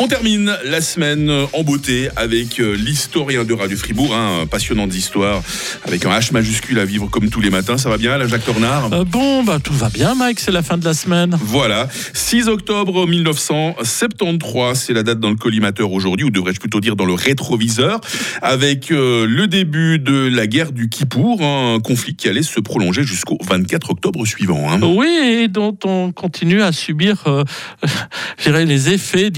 On termine la semaine en beauté avec euh, l'historien de Radio Fribourg, hein, passionnante histoire, avec un H majuscule à vivre comme tous les matins. Ça va bien, Alain Jacques Tornard? Euh, bon, bah tout va bien, Mike. C'est la fin de la semaine. Voilà, 6 octobre 1973, c'est la date dans le collimateur aujourd'hui, ou devrais-je plutôt dire dans le rétroviseur, avec euh, le début de la guerre du Kippour, hein, un conflit qui allait se prolonger jusqu'au 24 octobre suivant. hein. Oui, et dont on continue à subir, euh, je dirais, les effets.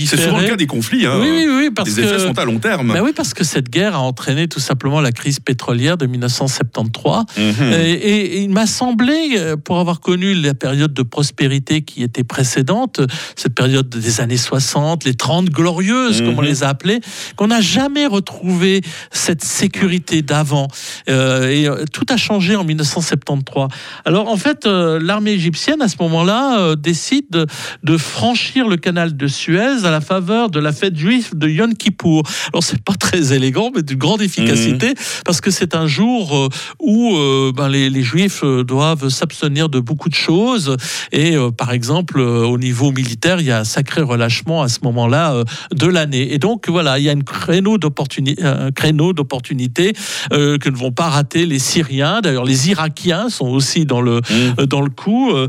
Cas des conflits, hein. Oui, oui, oui, parce les effets que. sont à long terme. Bah oui, parce que cette guerre a entraîné tout simplement la crise pétrolière de 1973. Mhm. Et, et il m'a semblé, euh, pour avoir connu la période de prospérité qui était précédente, cette période des années 60, les 30 glorieuses, comme on Mhm. les a appelées, qu'on n'a jamais retrouvé cette sécurité d'avant. Euh, et euh, tout a changé en 1973. Alors en fait, euh, l'armée égyptienne, à ce moment-là, euh, décide de, de franchir le canal de Suez à la faveur de la fête juive de Yom Kippour. Alors c'est pas très élégant, mais d'une grande efficacité, parce que c'est un jour euh, où euh, ben, les, les juifs euh, doivent s'abstenir de beaucoup de choses. Et par exemple, au niveau militaire, il y a un sacré relâchement à ce moment-là de l'année. Et donc voilà, il y a une créneau un créneau d'opportunité euh, que ne vont pas rater les Syriens. D'ailleurs, les Irakiens sont aussi dans le, Mhm. dans le coup. euh,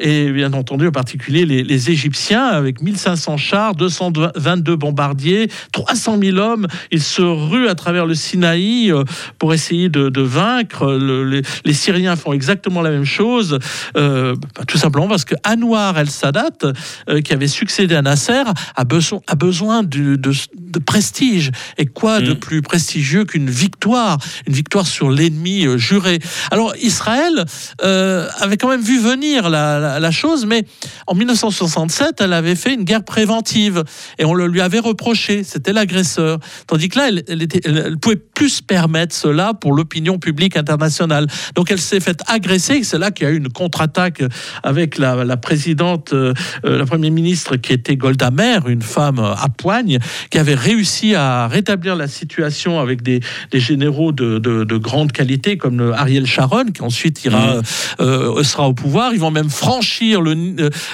et bien entendu, en particulier les, les Égyptiens, avec 1500 chars, 222 bombardiers, 300 000 hommes. Ils se ruent à travers le Sinaï euh, pour essayer de, vaincre. Le- les, Syriens font exactement la même chose, euh, bah, tout simplement parce que Anwar el-Sadat, euh, qui avait succédé à Nasser, a besoin, a besoin de, de prestige. Et quoi de Mhm. plus prestigieux qu'une victoire, une victoire sur l'ennemi euh, juré. Alors Israël euh, avait quand même vu venir la, la- la chose, mais en 1967, elle avait fait une guerre préventive et on le lui avait reproché. C'était l'agresseur. Tandis que là, elle, elle, était- elle- elle pouvait plus permettre cela pour l'opinion publique internationale. Donc elle s'est faite agresser. et C'est là qu'il y a eu une contre-attaque avec la, la présidente, euh, euh, la première ministre qui était Golda Meir, une femme euh, à poigne, qui avait réussi à rétablir la situation avec des, des généraux de, de- de grande qualité comme le Ariel Sharon, qui ensuite ira, euh, sera au pouvoir. Ils vont même franchir le,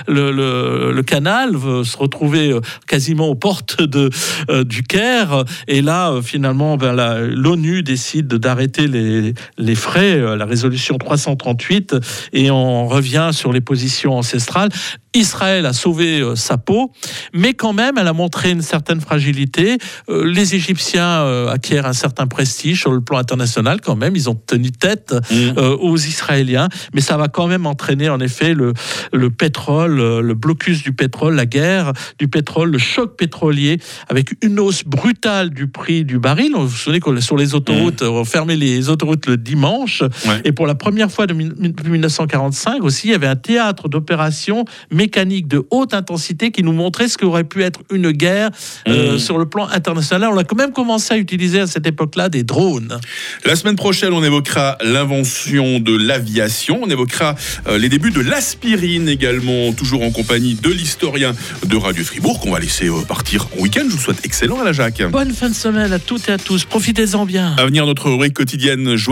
le, le- le canal, se retrouver quasiment aux portes de, euh, du Caire. Et là, finalement, ben, la- l'ONU décide d'arrêter les, les frais, euh, la résolution 338, et on revient sur les positions ancestrales. Israël a sauvé euh, sa peau, mais quand même, elle a montré une certaine fragilité. Euh, les Égyptiens euh, acquièrent un certain prestige sur le plan international quand même. Ils ont tenu tête euh, aux Israéliens, mais ça va quand même entraîner en effet le, le pétrole, le blocus du pétrole, la guerre du pétrole, le choc pétrolier, avec une hausse brutale du prix du baril. Vous vous souvenez que sur les autoroutes, on fermait les autoroutes le dimanche, Ouais. et pour la première fois depuis 1945 aussi, il y avait un théâtre d'opérations mécaniques de haute intensité qui nous montrait ce qu'aurait pu être une guerre euh, Mhm. sur le plan international. On a quand même commencé à utiliser à cette époque-là des drones. La semaine prochaine, on évoquera l'invention de l'aviation, on évoquera euh, les débuts de l'aspirine également, toujours en compagnie de l'historien de Radio Fribourg, qu'on va laisser euh, partir en week-end. Je vous souhaite excellent à la Jacques. Bonne fin de semaine à toutes et à tous. Profitez-en bien. À venir, notre rubrique quotidienne.